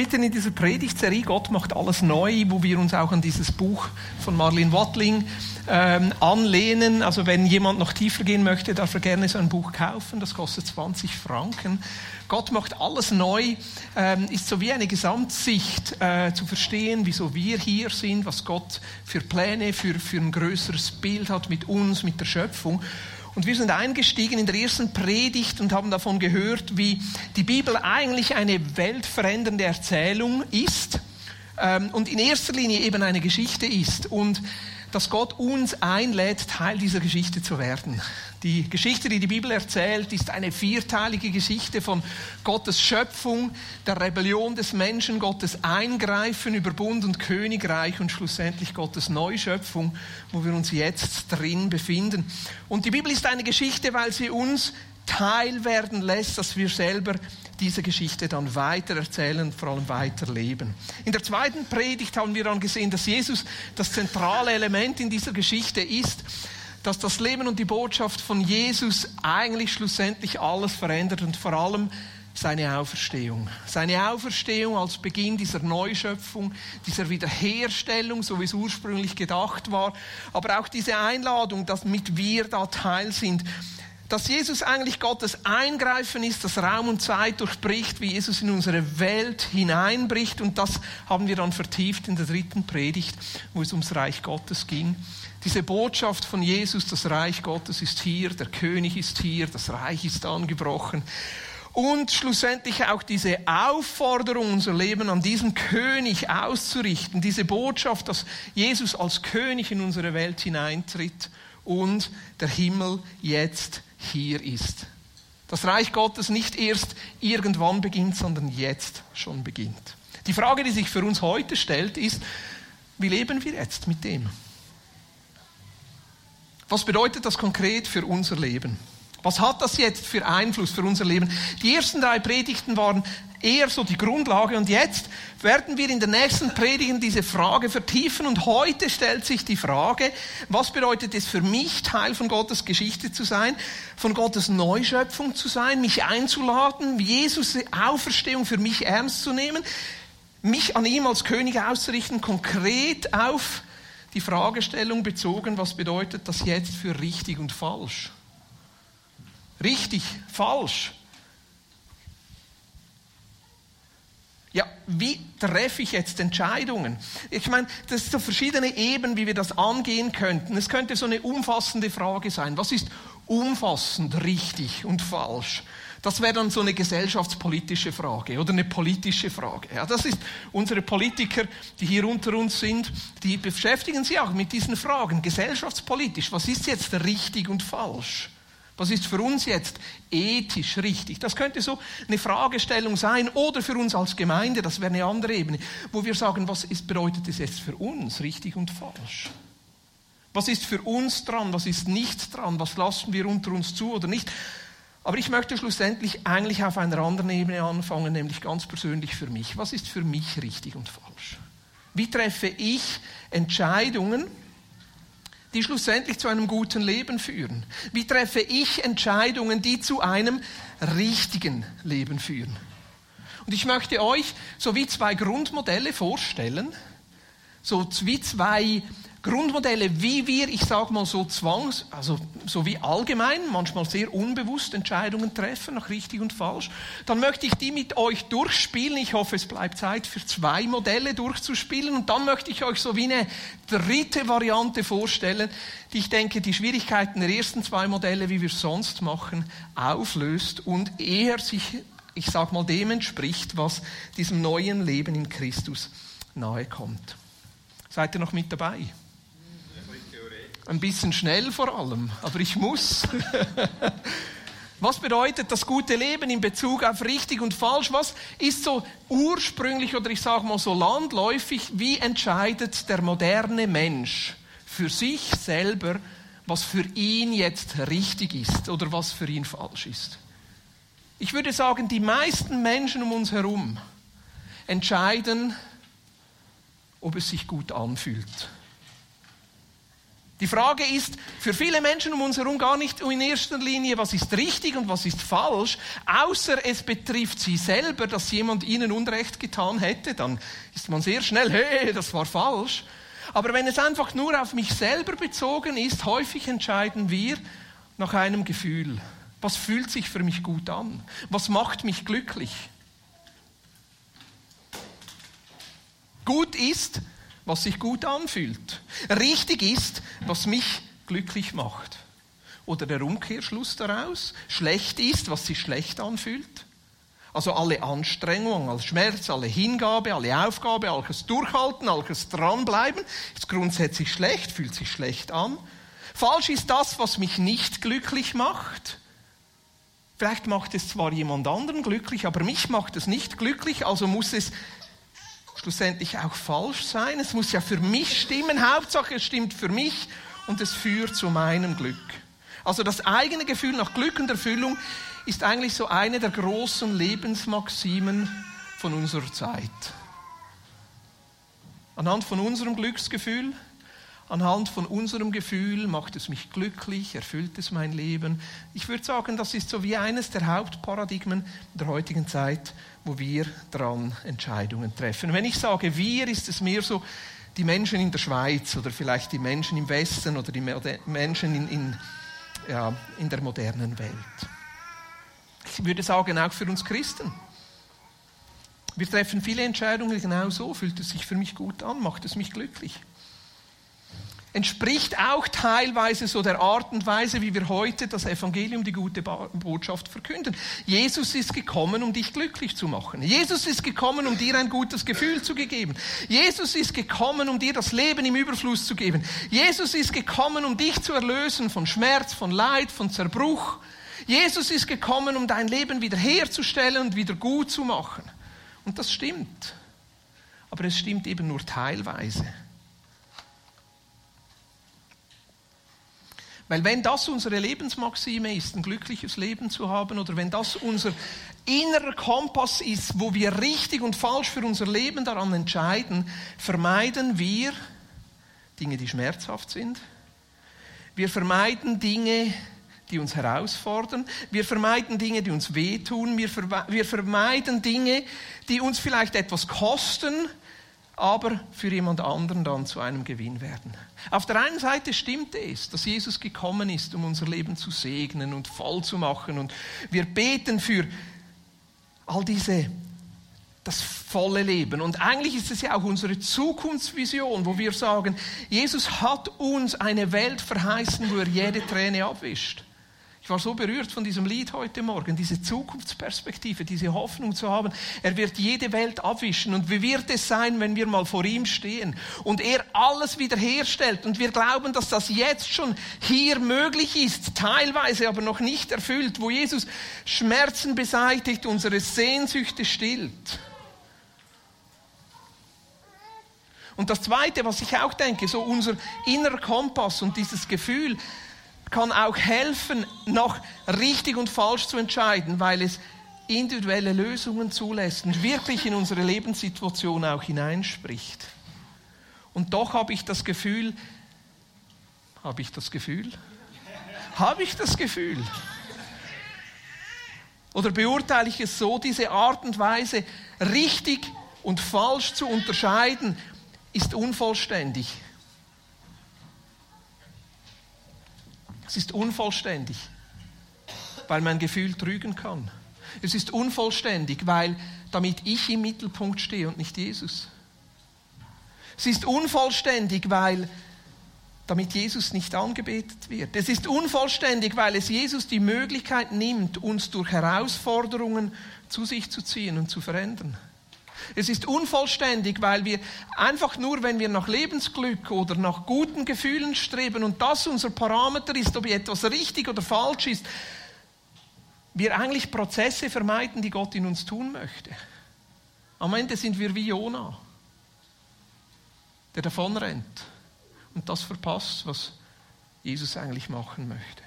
mitten in dieser Predigtserie Gott macht alles neu, wo wir uns auch an dieses Buch von Marlene Wattling ähm, anlehnen. Also wenn jemand noch tiefer gehen möchte, darf er gerne so ein Buch kaufen. Das kostet 20 Franken. Gott macht alles neu, ähm, ist so wie eine Gesamtsicht äh, zu verstehen, wieso wir hier sind, was Gott für Pläne, für, für ein größeres Bild hat mit uns, mit der Schöpfung. Und wir sind eingestiegen in der ersten Predigt und haben davon gehört, wie die Bibel eigentlich eine weltverändernde Erzählung ist ähm, und in erster Linie eben eine Geschichte ist. Und dass Gott uns einlädt, Teil dieser Geschichte zu werden. Die Geschichte, die die Bibel erzählt, ist eine vierteilige Geschichte von Gottes Schöpfung, der Rebellion des Menschen, Gottes Eingreifen über Bund und Königreich und schlussendlich Gottes Neuschöpfung, wo wir uns jetzt drin befinden. Und die Bibel ist eine Geschichte, weil sie uns Teil werden lässt, dass wir selber diese Geschichte dann weiter erzählen und vor allem weiterleben. In der zweiten Predigt haben wir dann gesehen, dass Jesus das zentrale Element in dieser Geschichte ist, dass das Leben und die Botschaft von Jesus eigentlich schlussendlich alles verändert und vor allem seine Auferstehung. Seine Auferstehung als Beginn dieser Neuschöpfung, dieser Wiederherstellung, so wie es ursprünglich gedacht war, aber auch diese Einladung, dass mit wir da Teil sind dass Jesus eigentlich Gottes Eingreifen ist, das Raum und Zeit durchbricht, wie Jesus in unsere Welt hineinbricht. Und das haben wir dann vertieft in der dritten Predigt, wo es ums Reich Gottes ging. Diese Botschaft von Jesus, das Reich Gottes ist hier, der König ist hier, das Reich ist angebrochen. Und schlussendlich auch diese Aufforderung, unser Leben an diesen König auszurichten, diese Botschaft, dass Jesus als König in unsere Welt hineintritt und der Himmel jetzt hier ist. Das Reich Gottes nicht erst irgendwann beginnt, sondern jetzt schon beginnt. Die Frage, die sich für uns heute stellt, ist, wie leben wir jetzt mit dem? Was bedeutet das konkret für unser Leben? Was hat das jetzt für Einfluss für unser Leben? Die ersten drei Predigten waren eher so die Grundlage und jetzt werden wir in den nächsten Predigen diese Frage vertiefen und heute stellt sich die Frage, was bedeutet es für mich, Teil von Gottes Geschichte zu sein, von Gottes Neuschöpfung zu sein, mich einzuladen, Jesus Auferstehung für mich ernst zu nehmen, mich an ihm als König auszurichten, konkret auf die Fragestellung bezogen, was bedeutet das jetzt für richtig und falsch? Richtig, falsch. Ja, wie treffe ich jetzt Entscheidungen? Ich meine, das sind so verschiedene Ebenen, wie wir das angehen könnten. Es könnte so eine umfassende Frage sein. Was ist umfassend richtig und falsch? Das wäre dann so eine gesellschaftspolitische Frage oder eine politische Frage. Ja, das ist unsere Politiker, die hier unter uns sind, die beschäftigen sich auch mit diesen Fragen. Gesellschaftspolitisch, was ist jetzt richtig und falsch? Was ist für uns jetzt ethisch richtig? Das könnte so eine Fragestellung sein oder für uns als Gemeinde, das wäre eine andere Ebene, wo wir sagen, was ist, bedeutet es jetzt für uns richtig und falsch? Was ist für uns dran, was ist nicht dran, was lassen wir unter uns zu oder nicht? Aber ich möchte schlussendlich eigentlich auf einer anderen Ebene anfangen, nämlich ganz persönlich für mich. Was ist für mich richtig und falsch? Wie treffe ich Entscheidungen, die schlussendlich zu einem guten Leben führen? Wie treffe ich Entscheidungen, die zu einem richtigen Leben führen? Und ich möchte euch so wie zwei Grundmodelle vorstellen, so wie zwei Grundmodelle, wie wir, ich sage mal so zwangs, also so wie allgemein, manchmal sehr unbewusst Entscheidungen treffen, nach richtig und falsch, dann möchte ich die mit euch durchspielen. Ich hoffe, es bleibt Zeit für zwei Modelle durchzuspielen. Und dann möchte ich euch so wie eine dritte Variante vorstellen, die ich denke, die Schwierigkeiten der ersten zwei Modelle, wie wir es sonst machen, auflöst und eher sich, ich sage mal, dem entspricht, was diesem neuen Leben in Christus nahe kommt. Seid ihr noch mit dabei? Ein bisschen schnell vor allem, aber ich muss. Was bedeutet das gute Leben in Bezug auf richtig und falsch? Was ist so ursprünglich oder ich sage mal so landläufig, wie entscheidet der moderne Mensch für sich selber, was für ihn jetzt richtig ist oder was für ihn falsch ist? Ich würde sagen, die meisten Menschen um uns herum entscheiden, ob es sich gut anfühlt. Die Frage ist für viele Menschen um uns herum gar nicht in erster Linie, was ist richtig und was ist falsch, außer es betrifft sie selber, dass jemand ihnen Unrecht getan hätte, dann ist man sehr schnell, hey, das war falsch. Aber wenn es einfach nur auf mich selber bezogen ist, häufig entscheiden wir nach einem Gefühl. Was fühlt sich für mich gut an? Was macht mich glücklich? Gut ist, was sich gut anfühlt. Richtig ist, was mich glücklich macht. Oder der Umkehrschluss daraus, schlecht ist, was sich schlecht anfühlt. Also alle Anstrengung, alles Schmerz, alle Hingabe, alle Aufgabe, alles Durchhalten, alles Dranbleiben ist grundsätzlich schlecht, fühlt sich schlecht an. Falsch ist das, was mich nicht glücklich macht. Vielleicht macht es zwar jemand anderen glücklich, aber mich macht es nicht glücklich, also muss es schlussendlich auch falsch sein. Es muss ja für mich stimmen. Hauptsache, es stimmt für mich und es führt zu meinem Glück. Also das eigene Gefühl nach Glück und Erfüllung ist eigentlich so eine der großen Lebensmaximen von unserer Zeit. Anhand von unserem Glücksgefühl anhand von unserem Gefühl macht es mich glücklich, erfüllt es mein Leben. Ich würde sagen, das ist so wie eines der Hauptparadigmen der heutigen Zeit, wo wir dran Entscheidungen treffen. Wenn ich sage wir, ist es mehr so die Menschen in der Schweiz oder vielleicht die Menschen im Westen oder die Menschen in, in, ja, in der modernen Welt. Ich würde sagen, auch für uns Christen. Wir treffen viele Entscheidungen genau so. Fühlt es sich für mich gut an? Macht es mich glücklich? Entspricht auch teilweise so der Art und Weise, wie wir heute das Evangelium, die gute Botschaft verkünden. Jesus ist gekommen, um dich glücklich zu machen. Jesus ist gekommen, um dir ein gutes Gefühl zu geben. Jesus ist gekommen, um dir das Leben im Überfluss zu geben. Jesus ist gekommen, um dich zu erlösen von Schmerz, von Leid, von Zerbruch. Jesus ist gekommen, um dein Leben wiederherzustellen und wieder gut zu machen. Und das stimmt. Aber es stimmt eben nur teilweise. Weil wenn das unsere Lebensmaxime ist, ein glückliches Leben zu haben, oder wenn das unser innerer Kompass ist, wo wir richtig und falsch für unser Leben daran entscheiden, vermeiden wir Dinge, die schmerzhaft sind. Wir vermeiden Dinge, die uns herausfordern. Wir vermeiden Dinge, die uns wehtun. Wir, vermeiden Dinge, die uns vielleicht etwas kosten, aber für jemand anderen dann zu einem Gewinn werden. Auf der einen Seite stimmt es, dass Jesus gekommen ist, um unser Leben zu segnen und voll zu machen. Und wir beten für all diese, das volle Leben. Und eigentlich ist es ja auch unsere Zukunftsvision, wo wir sagen, Jesus hat uns eine Welt verheißen, wo er jede Träne abwischt. War so berührt von diesem Lied heute Morgen, diese Zukunftsperspektive, diese Hoffnung zu haben. Er wird jede Welt abwischen. Und wie wird es sein, wenn wir mal vor ihm stehen und er alles wiederherstellt? Und wir glauben, dass das jetzt schon hier möglich ist, teilweise aber noch nicht erfüllt, wo Jesus Schmerzen beseitigt, unsere Sehnsüchte stillt. Und das Zweite, was ich auch denke, so unser innerer Kompass und dieses Gefühl, kann auch helfen, noch richtig und falsch zu entscheiden, weil es individuelle Lösungen zulässt und wirklich in unsere Lebenssituation auch hineinspricht. Und doch habe ich das Gefühl, habe ich das Gefühl? Habe ich das Gefühl? Oder beurteile ich es so, diese Art und Weise richtig und falsch zu unterscheiden, ist unvollständig. Es ist unvollständig, weil mein Gefühl trügen kann. Es ist unvollständig, weil damit ich im Mittelpunkt stehe und nicht Jesus. Es ist unvollständig, weil damit Jesus nicht angebetet wird. Es ist unvollständig, weil es Jesus die Möglichkeit nimmt, uns durch Herausforderungen zu sich zu ziehen und zu verändern. Es ist unvollständig, weil wir einfach nur, wenn wir nach Lebensglück oder nach guten Gefühlen streben und das unser Parameter ist, ob etwas richtig oder falsch ist, wir eigentlich Prozesse vermeiden, die Gott in uns tun möchte. Am Ende sind wir wie Jona, der davonrennt und das verpasst, was Jesus eigentlich machen möchte.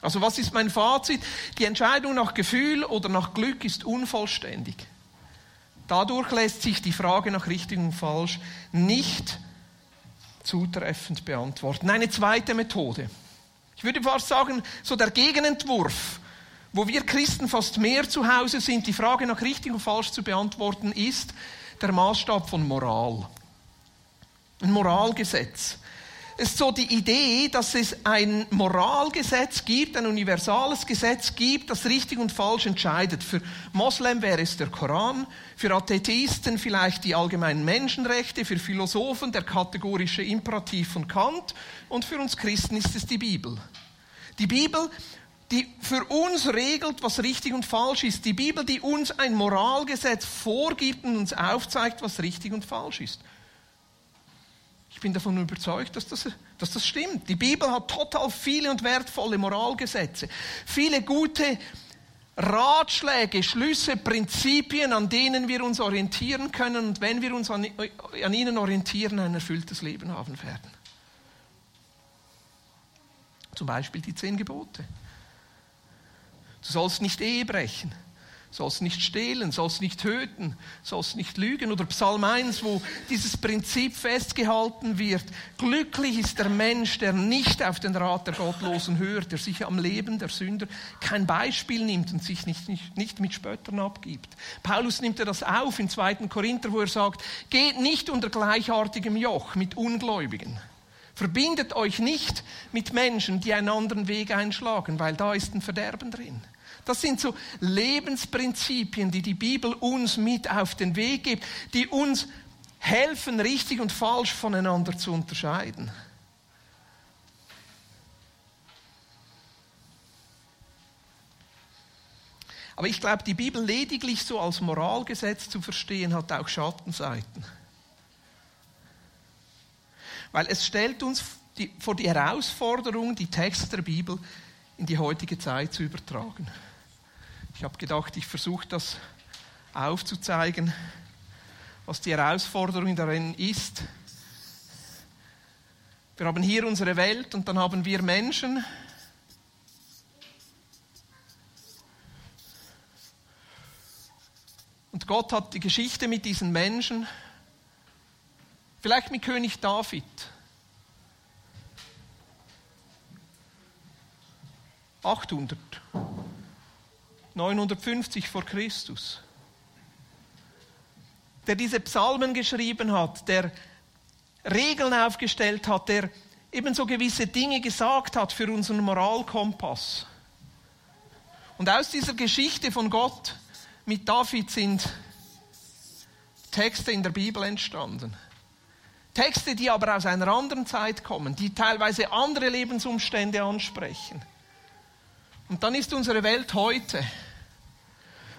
Also was ist mein Fazit? Die Entscheidung nach Gefühl oder nach Glück ist unvollständig. Dadurch lässt sich die Frage nach richtig und falsch nicht zutreffend beantworten. Eine zweite Methode. Ich würde fast sagen, so der Gegenentwurf, wo wir Christen fast mehr zu Hause sind, die Frage nach richtig und falsch zu beantworten, ist der Maßstab von Moral. Ein Moralgesetz. Ist so die Idee, dass es ein Moralgesetz gibt, ein universales Gesetz gibt, das richtig und falsch entscheidet. Für Moslem wäre es der Koran, für Atheisten vielleicht die allgemeinen Menschenrechte, für Philosophen der kategorische Imperativ von Kant und für uns Christen ist es die Bibel. Die Bibel, die für uns regelt, was richtig und falsch ist. Die Bibel, die uns ein Moralgesetz vorgibt und uns aufzeigt, was richtig und falsch ist. Ich bin davon überzeugt, dass das, dass das stimmt. Die Bibel hat total viele und wertvolle Moralgesetze, viele gute Ratschläge, Schlüsse, Prinzipien, an denen wir uns orientieren können und wenn wir uns an, an ihnen orientieren, ein erfülltes Leben haben werden. Zum Beispiel die zehn Gebote. Du sollst nicht Ehe brechen sollst nicht stehlen, sollst nicht töten, sollst nicht lügen. Oder Psalm 1, wo dieses Prinzip festgehalten wird. Glücklich ist der Mensch, der nicht auf den Rat der Gottlosen hört, der sich am Leben der Sünder kein Beispiel nimmt und sich nicht, nicht, nicht mit Spöttern abgibt. Paulus nimmt er das auf in 2. Korinther, wo er sagt, geht nicht unter gleichartigem Joch mit Ungläubigen. Verbindet euch nicht mit Menschen, die einen anderen Weg einschlagen, weil da ist ein Verderben drin. Das sind so Lebensprinzipien, die die Bibel uns mit auf den Weg gibt, die uns helfen, richtig und falsch voneinander zu unterscheiden. Aber ich glaube, die Bibel lediglich so als Moralgesetz zu verstehen, hat auch Schattenseiten. Weil es stellt uns vor die Herausforderung, die Texte der Bibel in die heutige Zeit zu übertragen. Ich habe gedacht, ich versuche das aufzuzeigen, was die Herausforderung darin ist. Wir haben hier unsere Welt und dann haben wir Menschen. Und Gott hat die Geschichte mit diesen Menschen, vielleicht mit König David. 800. 950 vor Christus, der diese Psalmen geschrieben hat, der Regeln aufgestellt hat, der ebenso gewisse Dinge gesagt hat für unseren Moralkompass. Und aus dieser Geschichte von Gott mit David sind Texte in der Bibel entstanden. Texte, die aber aus einer anderen Zeit kommen, die teilweise andere Lebensumstände ansprechen. Und dann ist unsere Welt heute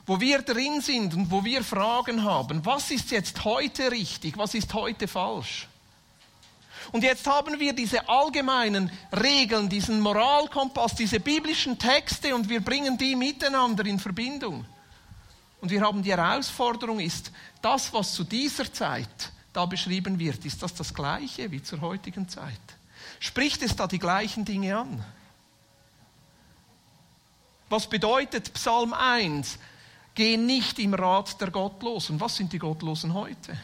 wo wir drin sind und wo wir Fragen haben, was ist jetzt heute richtig, was ist heute falsch? Und jetzt haben wir diese allgemeinen Regeln, diesen Moralkompass, diese biblischen Texte und wir bringen die miteinander in Verbindung. Und wir haben die Herausforderung ist, das, was zu dieser Zeit da beschrieben wird, ist das das gleiche wie zur heutigen Zeit? Spricht es da die gleichen Dinge an? Was bedeutet Psalm 1? Geh nicht im Rat der Gottlosen. Was sind die Gottlosen heute?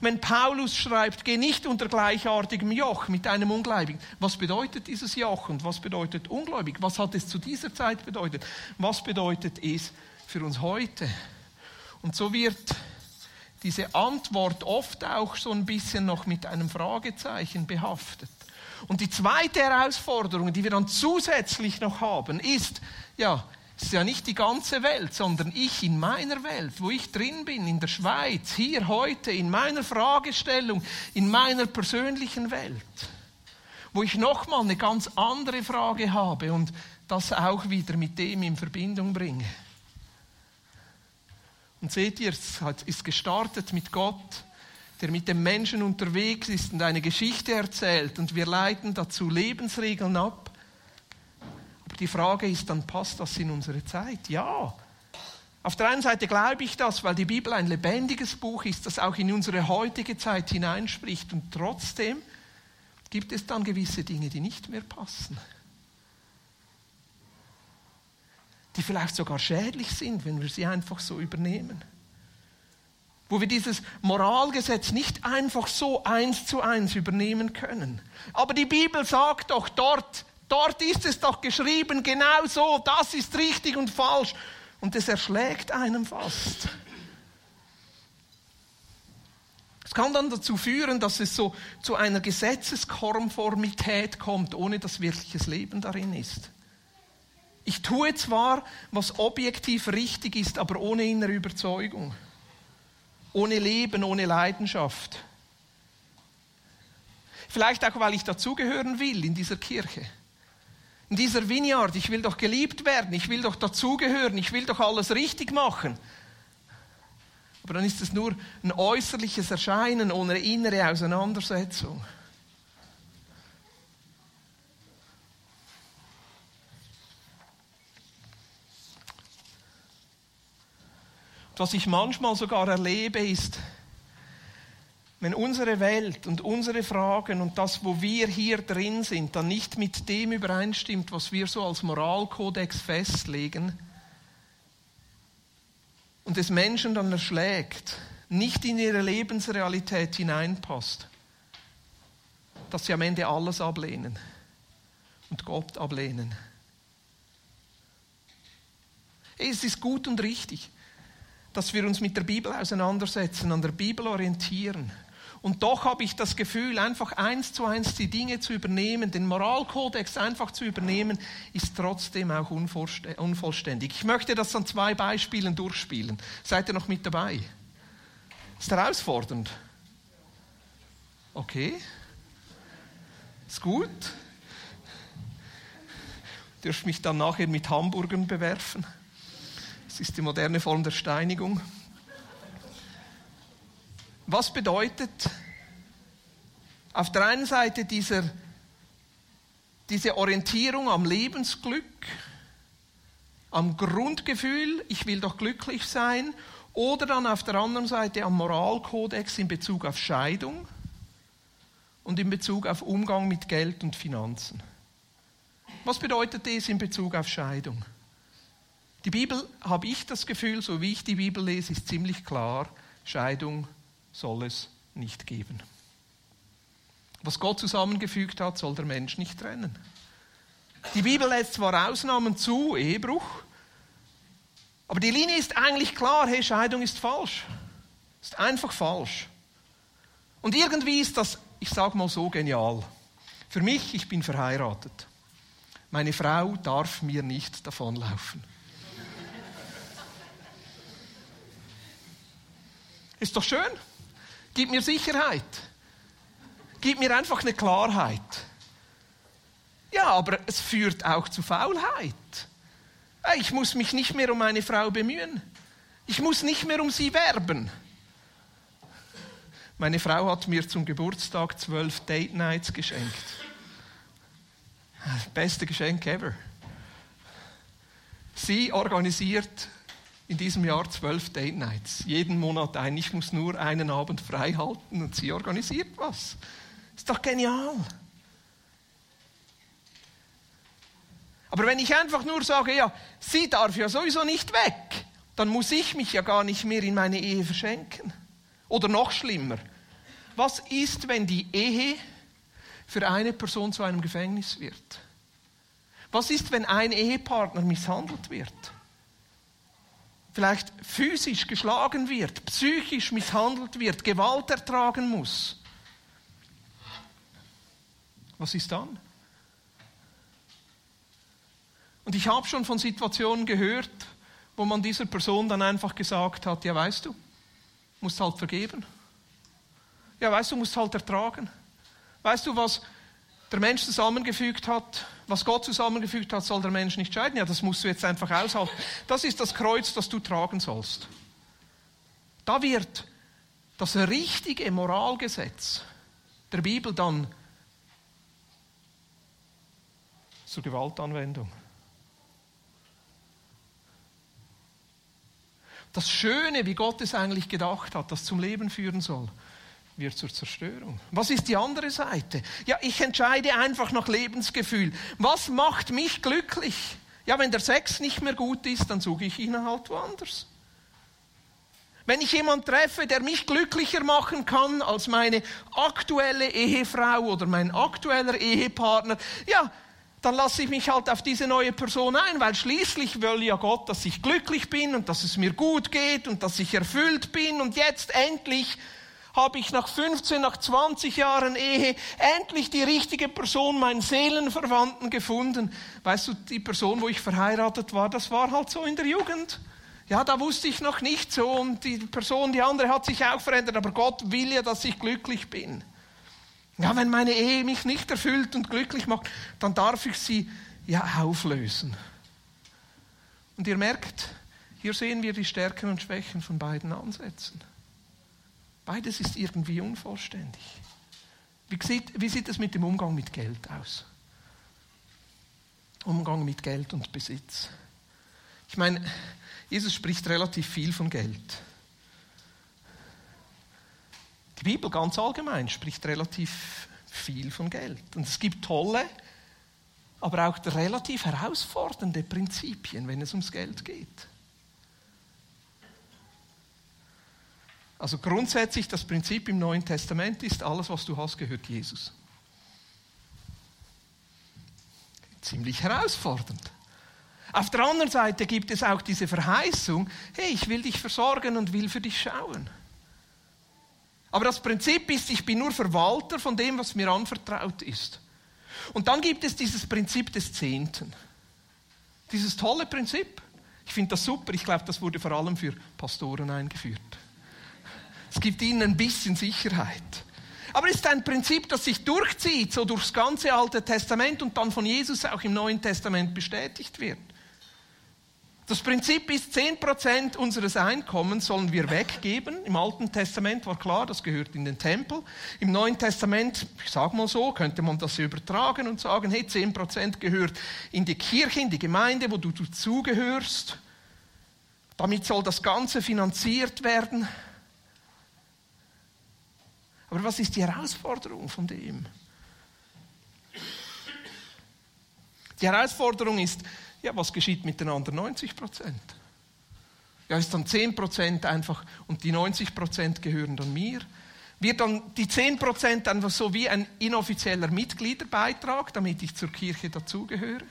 Wenn Paulus schreibt, geh nicht unter gleichartigem Joch mit einem Ungläubigen, was bedeutet dieses Joch und was bedeutet ungläubig? Was hat es zu dieser Zeit bedeutet? Was bedeutet es für uns heute? Und so wird diese Antwort oft auch so ein bisschen noch mit einem Fragezeichen behaftet. Und die zweite Herausforderung, die wir dann zusätzlich noch haben, ist, ja, es ist ja nicht die ganze Welt, sondern ich in meiner Welt, wo ich drin bin, in der Schweiz, hier heute, in meiner Fragestellung, in meiner persönlichen Welt, wo ich nochmal eine ganz andere Frage habe und das auch wieder mit dem in Verbindung bringe. Und seht ihr, es ist gestartet mit Gott, der mit dem Menschen unterwegs ist und eine Geschichte erzählt und wir leiten dazu Lebensregeln ab die Frage ist dann, passt das in unsere Zeit? Ja. Auf der einen Seite glaube ich das, weil die Bibel ein lebendiges Buch ist, das auch in unsere heutige Zeit hineinspricht. Und trotzdem gibt es dann gewisse Dinge, die nicht mehr passen. Die vielleicht sogar schädlich sind, wenn wir sie einfach so übernehmen. wo wir dieses Moralgesetz nicht einfach so eins zu eins übernehmen können. Aber die Bibel sagt doch dort, dort ist es doch geschrieben, genau so, das ist richtig und falsch. Und es erschlägt einem fast. Es kann dann dazu führen, dass es so zu einer Gesetzeskonformität kommt, ohne dass wirkliches Leben darin ist. Ich tue zwar, was objektiv richtig ist, aber ohne innere Überzeugung ohne Leben, ohne Leidenschaft. Vielleicht auch, weil ich dazugehören will in dieser Kirche. In dieser Vineyard, ich will doch geliebt werden, ich will doch dazugehören, ich will doch alles richtig machen. Aber dann ist es nur ein äußerliches Erscheinen ohne innere Auseinandersetzung. Was ich manchmal sogar erlebe, ist, wenn unsere Welt und unsere Fragen und das, wo wir hier drin sind, dann nicht mit dem übereinstimmt, was wir so als Moralkodex festlegen, und es Menschen dann erschlägt, nicht in ihre Lebensrealität hineinpasst, dass sie am Ende alles ablehnen und Gott ablehnen. Es ist gut und richtig dass wir uns mit der Bibel auseinandersetzen, an der Bibel orientieren. Und doch habe ich das Gefühl, einfach eins zu eins die Dinge zu übernehmen, den Moralkodex einfach zu übernehmen, ist trotzdem auch unvollständig. Ich möchte das an zwei Beispielen durchspielen. Seid ihr noch mit dabei? Ist herausfordernd? Okay. Ist gut. Dürft mich dann nachher mit Hamburgern bewerfen. Das ist die moderne Form der Steinigung. Was bedeutet auf der einen Seite dieser, diese Orientierung am Lebensglück, am Grundgefühl, ich will doch glücklich sein, oder dann auf der anderen Seite am Moralkodex in Bezug auf Scheidung und in Bezug auf Umgang mit Geld und Finanzen. Was bedeutet das in Bezug auf Scheidung? Die Bibel, habe ich das Gefühl, so wie ich die Bibel lese, ist ziemlich klar, Scheidung soll es nicht geben. Was Gott zusammengefügt hat, soll der Mensch nicht trennen. Die Bibel lässt zwar Ausnahmen zu, Ehebruch, aber die Linie ist eigentlich klar, hey, Scheidung ist falsch. Ist einfach falsch. Und irgendwie ist das, ich sage mal so, genial. Für mich, ich bin verheiratet. Meine Frau darf mir nicht davonlaufen. Ist doch schön. Gib mir Sicherheit. Gib mir einfach eine Klarheit. Ja, aber es führt auch zu Faulheit. Ich muss mich nicht mehr um meine Frau bemühen. Ich muss nicht mehr um sie werben. Meine Frau hat mir zum Geburtstag zwölf Date Nights geschenkt. Beste Geschenk ever. Sie organisiert in diesem Jahr zwölf Date Nights. Jeden Monat ein. Ich muss nur einen Abend frei halten und sie organisiert was. Ist doch genial. Aber wenn ich einfach nur sage, ja, sie darf ja sowieso nicht weg, dann muss ich mich ja gar nicht mehr in meine Ehe verschenken. Oder noch schlimmer, was ist, wenn die Ehe für eine Person zu einem Gefängnis wird? Was ist, wenn ein Ehepartner misshandelt wird? Vielleicht physisch geschlagen wird, psychisch misshandelt wird, Gewalt ertragen muss. Was ist dann? Und ich habe schon von Situationen gehört, wo man dieser Person dann einfach gesagt hat, ja weißt du, musst halt vergeben. Ja weißt du, musst halt ertragen. Weißt du, was der Mensch zusammengefügt hat, was Gott zusammengefügt hat, soll der Mensch nicht scheiden. Ja, das musst du jetzt einfach aushalten. Das ist das Kreuz, das du tragen sollst. Da wird das richtige Moralgesetz der Bibel dann zur Gewaltanwendung. Das Schöne, wie Gott es eigentlich gedacht hat, das zum Leben führen soll, wird zur Zerstörung. Was ist die andere Seite? Ja, ich entscheide einfach nach Lebensgefühl. Was macht mich glücklich? Ja, wenn der Sex nicht mehr gut ist, dann suche ich ihn halt woanders. Wenn ich jemanden treffe, der mich glücklicher machen kann als meine aktuelle Ehefrau oder mein aktueller Ehepartner, ja, dann lasse ich mich halt auf diese neue Person ein, weil schließlich will ja Gott, dass ich glücklich bin und dass es mir gut geht und dass ich erfüllt bin und jetzt endlich habe ich nach 15, nach 20 Jahren Ehe endlich die richtige Person, meinen Seelenverwandten gefunden. Weißt du, die Person, wo ich verheiratet war, das war halt so in der Jugend. Ja, da wusste ich noch nicht so und die Person, die andere hat sich auch verändert, aber Gott will ja, dass ich glücklich bin. Ja, wenn meine Ehe mich nicht erfüllt und glücklich macht, dann darf ich sie ja auflösen. Und ihr merkt, hier sehen wir die Stärken und Schwächen von beiden Ansätzen. Beides ist irgendwie unvollständig. Wie sieht, wie sieht es mit dem Umgang mit Geld aus? Umgang mit Geld und Besitz. Ich meine, Jesus spricht relativ viel von Geld. Die Bibel ganz allgemein spricht relativ viel von Geld. Und es gibt tolle, aber auch relativ herausfordernde Prinzipien, wenn es ums Geld geht. Also grundsätzlich das Prinzip im Neuen Testament ist, alles, was du hast, gehört Jesus. Ziemlich herausfordernd. Auf der anderen Seite gibt es auch diese Verheißung, hey, ich will dich versorgen und will für dich schauen. Aber das Prinzip ist, ich bin nur Verwalter von dem, was mir anvertraut ist. Und dann gibt es dieses Prinzip des Zehnten. Dieses tolle Prinzip. Ich finde das super. Ich glaube, das wurde vor allem für Pastoren eingeführt. Es gibt ihnen ein bisschen Sicherheit. Aber es ist ein Prinzip, das sich durchzieht, so durchs ganze Alte Testament und dann von Jesus auch im Neuen Testament bestätigt wird. Das Prinzip ist, 10% unseres Einkommens sollen wir weggeben. Im Alten Testament war klar, das gehört in den Tempel. Im Neuen Testament, ich sage mal so, könnte man das übertragen und sagen, hey, 10% gehört in die Kirche, in die Gemeinde, wo du dazugehörst. Damit soll das Ganze finanziert werden. Aber was ist die Herausforderung von dem? Die Herausforderung ist, ja, was geschieht mit den anderen 90 Prozent? Ja, ist dann 10 Prozent einfach und die 90 Prozent gehören dann mir? Wird dann die 10 Prozent einfach so wie ein inoffizieller Mitgliederbeitrag, damit ich zur Kirche dazugehöre?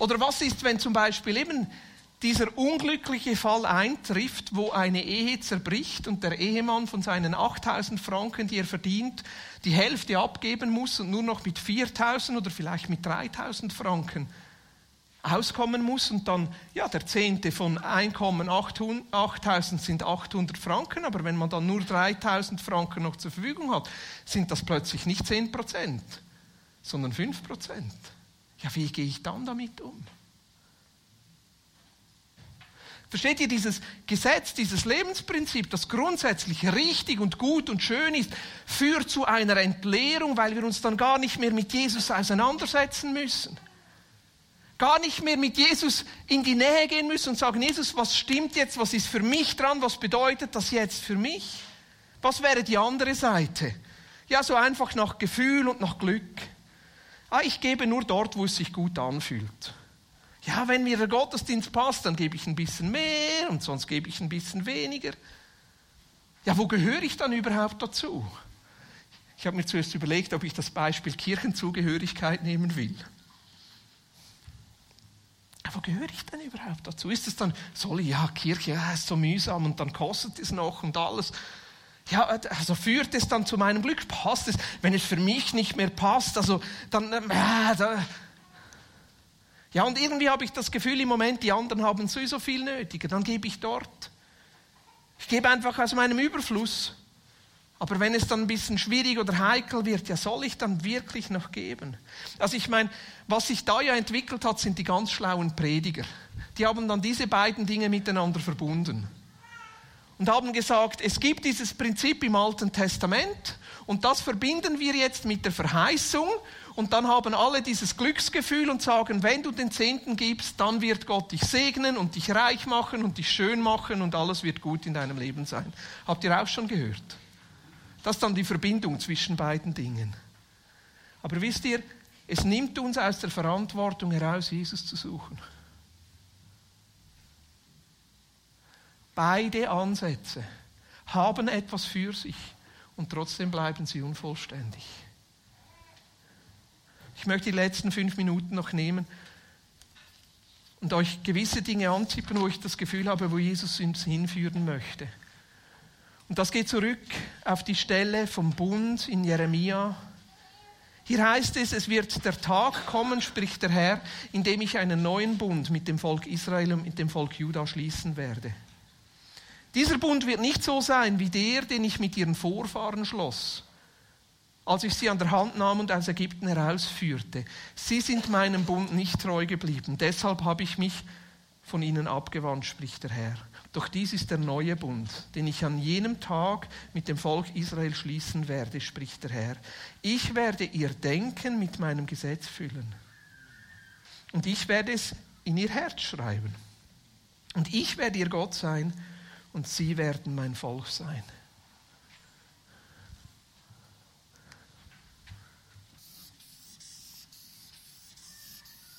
Oder was ist, wenn zum Beispiel eben dieser unglückliche Fall eintrifft, wo eine Ehe zerbricht und der Ehemann von seinen 8000 Franken, die er verdient, die Hälfte abgeben muss und nur noch mit 4000 oder vielleicht mit 3000 Franken auskommen muss und dann, ja, der Zehnte von Einkommen 8000 sind 800 Franken, aber wenn man dann nur 3000 Franken noch zur Verfügung hat, sind das plötzlich nicht 10 Prozent, sondern 5 Prozent. Ja, wie gehe ich dann damit um? Versteht ihr dieses Gesetz, dieses Lebensprinzip, das grundsätzlich richtig und gut und schön ist, führt zu einer Entleerung, weil wir uns dann gar nicht mehr mit Jesus auseinandersetzen müssen. Gar nicht mehr mit Jesus in die Nähe gehen müssen und sagen, Jesus, was stimmt jetzt, was ist für mich dran, was bedeutet das jetzt für mich? Was wäre die andere Seite? Ja, so einfach nach Gefühl und nach Glück. Ah, ich gebe nur dort, wo es sich gut anfühlt. Ja, wenn mir der Gottesdienst passt, dann gebe ich ein bisschen mehr und sonst gebe ich ein bisschen weniger. Ja, wo gehöre ich dann überhaupt dazu? Ich habe mir zuerst überlegt, ob ich das Beispiel Kirchenzugehörigkeit nehmen will. Wo gehöre ich denn überhaupt dazu? Ist es dann, soll ich, ja, Kirche, ja, ist so mühsam und dann kostet es noch und alles. Ja, also führt es dann zu meinem Glück? Passt es? Wenn es für mich nicht mehr passt, also dann, äh, da, ja, und irgendwie habe ich das Gefühl im Moment, die anderen haben sowieso viel nötiger, dann gebe ich dort. Ich gebe einfach aus meinem Überfluss. Aber wenn es dann ein bisschen schwierig oder heikel wird, ja, soll ich dann wirklich noch geben? Also ich meine, was sich da ja entwickelt hat, sind die ganz schlauen Prediger. Die haben dann diese beiden Dinge miteinander verbunden und haben gesagt, es gibt dieses Prinzip im Alten Testament und das verbinden wir jetzt mit der Verheißung und dann haben alle dieses Glücksgefühl und sagen, wenn du den Zehnten gibst, dann wird Gott dich segnen und dich reich machen und dich schön machen und alles wird gut in deinem Leben sein. Habt ihr auch schon gehört? Das ist dann die Verbindung zwischen beiden Dingen. Aber wisst ihr, es nimmt uns aus der Verantwortung heraus, Jesus zu suchen. Beide Ansätze haben etwas für sich und trotzdem bleiben sie unvollständig. Ich möchte die letzten fünf Minuten noch nehmen und euch gewisse Dinge antippen, wo ich das Gefühl habe, wo Jesus uns hinführen möchte. Und das geht zurück auf die Stelle vom Bund in Jeremia. Hier heißt es, es wird der Tag kommen, spricht der Herr, in dem ich einen neuen Bund mit dem Volk Israel und mit dem Volk Juda schließen werde. Dieser Bund wird nicht so sein wie der, den ich mit ihren Vorfahren schloss, als ich sie an der Hand nahm und aus Ägypten herausführte. Sie sind meinem Bund nicht treu geblieben, deshalb habe ich mich von ihnen abgewandt, spricht der Herr. Doch dies ist der neue Bund, den ich an jenem Tag mit dem Volk Israel schließen werde, spricht der Herr. Ich werde ihr Denken mit meinem Gesetz füllen. Und ich werde es in ihr Herz schreiben. Und ich werde ihr Gott sein und sie werden mein Volk sein.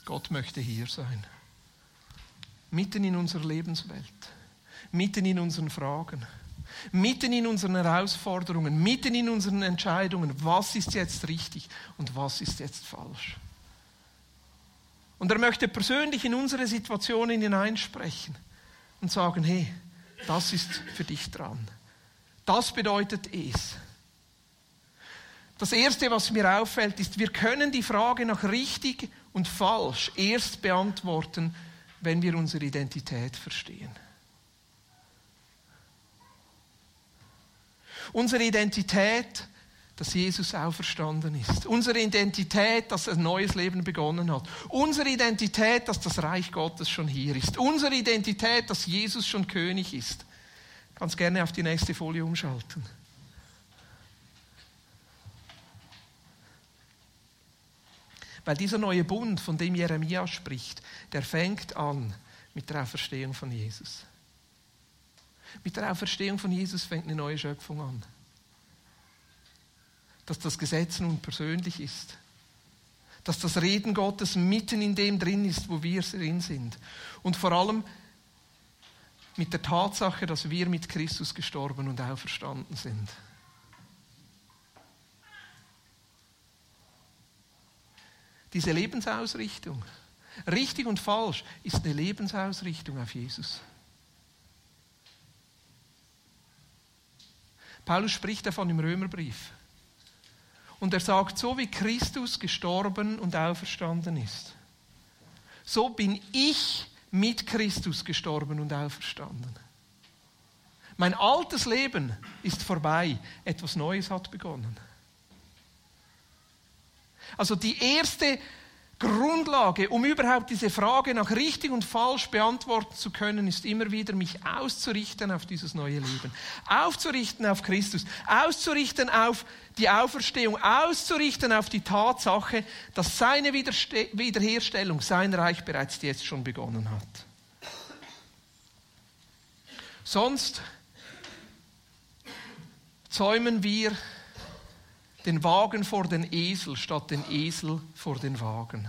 Gott möchte hier sein, mitten in unserer Lebenswelt mitten in unseren Fragen, mitten in unseren Herausforderungen, mitten in unseren Entscheidungen, was ist jetzt richtig und was ist jetzt falsch. Und er möchte persönlich in unsere Situationen hineinsprechen und sagen, hey, das ist für dich dran. Das bedeutet es. Das Erste, was mir auffällt, ist, wir können die Frage nach richtig und falsch erst beantworten, wenn wir unsere Identität verstehen. Unsere Identität, dass Jesus auferstanden ist. Unsere Identität, dass ein neues Leben begonnen hat. Unsere Identität, dass das Reich Gottes schon hier ist. Unsere Identität, dass Jesus schon König ist. Ganz gerne auf die nächste Folie umschalten. Weil dieser neue Bund, von dem Jeremia spricht, der fängt an mit der Auferstehung von Jesus. Mit der Auferstehung von Jesus fängt eine neue Schöpfung an. Dass das Gesetz nun persönlich ist. Dass das Reden Gottes mitten in dem drin ist, wo wir drin sind. Und vor allem mit der Tatsache, dass wir mit Christus gestorben und auferstanden sind. Diese Lebensausrichtung, richtig und falsch, ist eine Lebensausrichtung auf Jesus. Paulus spricht davon im Römerbrief. Und er sagt, so wie Christus gestorben und auferstanden ist, so bin ich mit Christus gestorben und auferstanden. Mein altes Leben ist vorbei, etwas Neues hat begonnen. Also die erste Grundlage, um überhaupt diese Frage nach richtig und falsch beantworten zu können, ist immer wieder, mich auszurichten auf dieses neue Leben. Aufzurichten auf Christus. Auszurichten auf die Auferstehung. Auszurichten auf die Tatsache, dass seine Wiederherstellung, sein Reich bereits jetzt schon begonnen hat. Sonst zäumen wir den Wagen vor den Esel statt den Esel vor den Wagen.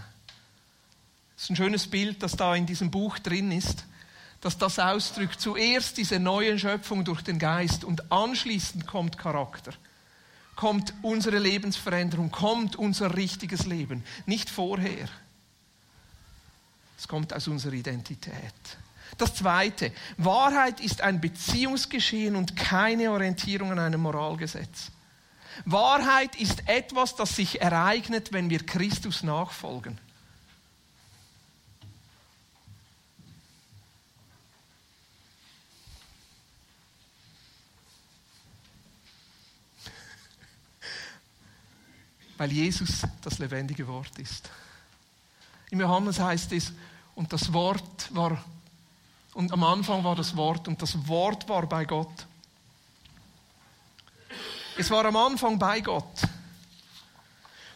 Das ist ein schönes Bild, das da in diesem Buch drin ist, dass das ausdrückt zuerst diese neue Schöpfung durch den Geist und anschließend kommt Charakter, kommt unsere Lebensveränderung, kommt unser richtiges Leben, nicht vorher. Es kommt aus unserer Identität. Das Zweite, Wahrheit ist ein Beziehungsgeschehen und keine Orientierung an einem Moralgesetz. Wahrheit ist etwas, das sich ereignet, wenn wir Christus nachfolgen. Weil Jesus das lebendige Wort ist. Im Johannes heißt es, und das Wort war, und am Anfang war das Wort, und das Wort war bei Gott. Es war am Anfang bei Gott.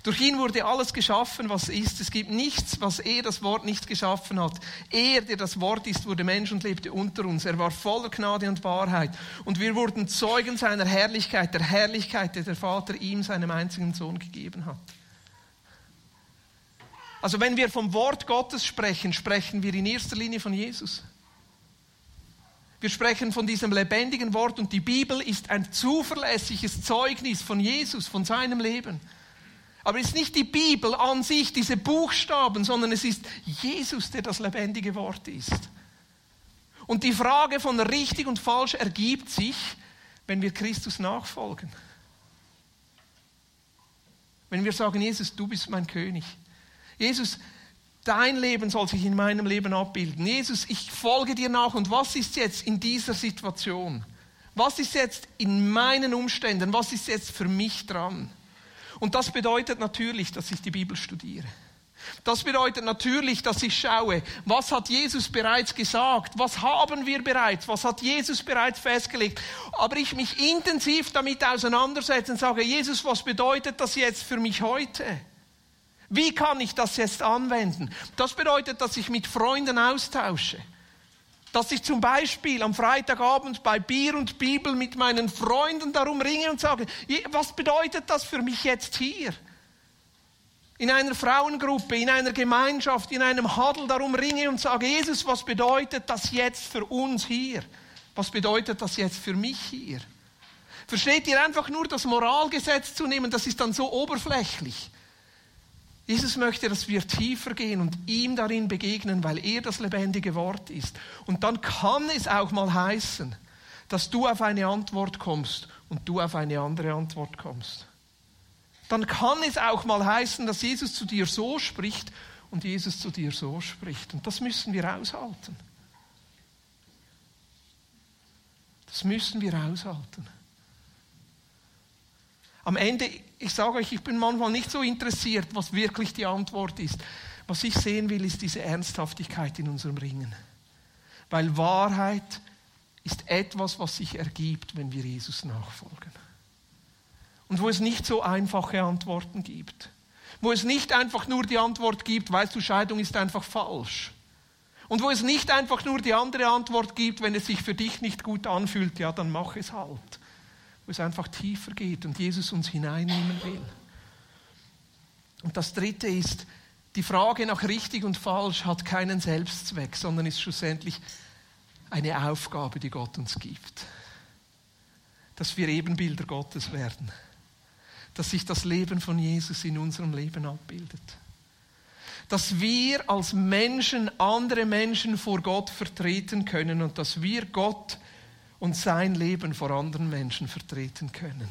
Durch ihn wurde alles geschaffen, was ist. Es gibt nichts, was er das Wort nicht geschaffen hat. Er, der das Wort ist, wurde Mensch und lebte unter uns. Er war voller Gnade und Wahrheit. Und wir wurden Zeugen seiner Herrlichkeit, der Herrlichkeit, die der Vater ihm, seinem einzigen Sohn, gegeben hat. Also wenn wir vom Wort Gottes sprechen, sprechen wir in erster Linie von Jesus. Wir sprechen von diesem lebendigen Wort und die Bibel ist ein zuverlässiges Zeugnis von Jesus, von seinem Leben. Aber es ist nicht die Bibel an sich, diese Buchstaben, sondern es ist Jesus, der das lebendige Wort ist. Und die Frage von richtig und falsch ergibt sich, wenn wir Christus nachfolgen. Wenn wir sagen, Jesus, du bist mein König. Jesus, dein Leben soll sich in meinem Leben abbilden. Jesus, ich folge dir nach. Und was ist jetzt in dieser Situation? Was ist jetzt in meinen Umständen? Was ist jetzt für mich dran? Und das bedeutet natürlich, dass ich die Bibel studiere. Das bedeutet natürlich, dass ich schaue, was hat Jesus bereits gesagt, was haben wir bereits, was hat Jesus bereits festgelegt. Aber ich mich intensiv damit auseinandersetze und sage, Jesus, was bedeutet das jetzt für mich heute? Wie kann ich das jetzt anwenden? Das bedeutet, dass ich mit Freunden austausche. Dass ich zum Beispiel am Freitagabend bei Bier und Bibel mit meinen Freunden darum ringe und sage, was bedeutet das für mich jetzt hier? in einer Frauengruppe, in einer Gemeinschaft, in einem Huddle darum ringe und sage, Jesus, was bedeutet das jetzt für uns hier? Was bedeutet das jetzt für mich hier? Versteht ihr einfach nur das Moralgesetz zu nehmen, das ist dann so oberflächlich. Jesus möchte, dass wir tiefer gehen und ihm darin begegnen, weil er das lebendige Wort ist. Und dann kann es auch mal heißen, dass du auf eine Antwort kommst und du auf eine andere Antwort kommst dann kann es auch mal heißen, dass Jesus zu dir so spricht und Jesus zu dir so spricht. Und das müssen wir aushalten. Das müssen wir aushalten. Am Ende, ich sage euch, ich bin manchmal nicht so interessiert, was wirklich die Antwort ist. Was ich sehen will, ist diese Ernsthaftigkeit in unserem Ringen. Weil Wahrheit ist etwas, was sich ergibt, wenn wir Jesus nachfolgen und wo es nicht so einfache Antworten gibt. Wo es nicht einfach nur die Antwort gibt, weißt du, Scheidung ist einfach falsch. Und wo es nicht einfach nur die andere Antwort gibt, wenn es sich für dich nicht gut anfühlt, ja, dann mach es halt. Es einfach tiefer geht und Jesus uns hineinnehmen will. Und das Dritte ist, die Frage nach richtig und falsch hat keinen Selbstzweck, sondern ist schlussendlich eine Aufgabe, die Gott uns gibt. Dass wir Ebenbilder Gottes werden dass sich das Leben von Jesus in unserem Leben abbildet. Dass wir als Menschen andere Menschen vor Gott vertreten können und dass wir Gott und sein Leben vor anderen Menschen vertreten können.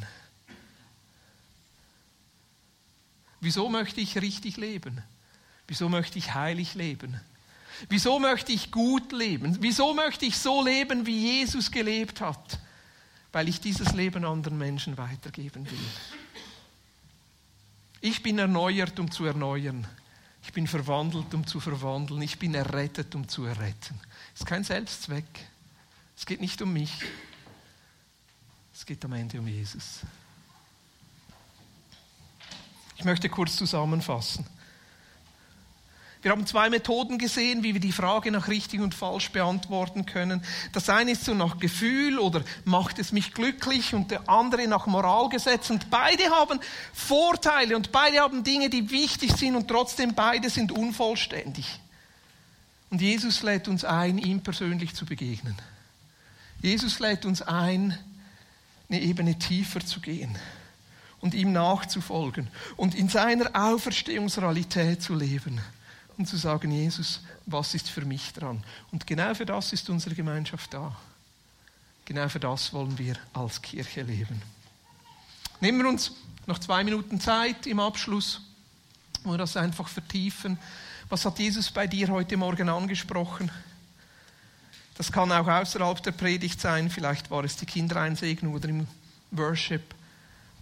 Wieso möchte ich richtig leben? Wieso möchte ich heilig leben? Wieso möchte ich gut leben? Wieso möchte ich so leben, wie Jesus gelebt hat? Weil ich dieses Leben anderen Menschen weitergeben will. Ich bin erneuert, um zu erneuern. Ich bin verwandelt, um zu verwandeln. Ich bin errettet, um zu erretten. Es ist kein Selbstzweck. Es geht nicht um mich. Es geht am Ende um Jesus. Ich möchte kurz zusammenfassen. Wir haben zwei Methoden gesehen, wie wir die Frage nach richtig und falsch beantworten können. Das eine ist so nach Gefühl oder macht es mich glücklich und der andere nach Moralgesetz. Und beide haben Vorteile und beide haben Dinge, die wichtig sind und trotzdem beide sind unvollständig. Und Jesus lädt uns ein, ihm persönlich zu begegnen. Jesus lädt uns ein, eine Ebene tiefer zu gehen und ihm nachzufolgen und in seiner Auferstehungsrealität zu leben und zu sagen, Jesus, was ist für mich dran? Und genau für das ist unsere Gemeinschaft da. Genau für das wollen wir als Kirche leben. Nehmen wir uns noch zwei Minuten Zeit im Abschluss, wo wir das einfach vertiefen. Was hat Jesus bei dir heute Morgen angesprochen? Das kann auch außerhalb der Predigt sein. Vielleicht war es die Kindereinsegnung oder im Worship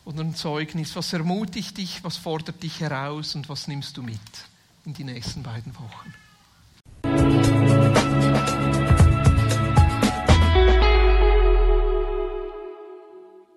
oder ein Zeugnis. Was ermutigt dich? Was fordert dich heraus und was nimmst du mit? in die nächsten beiden Wochen.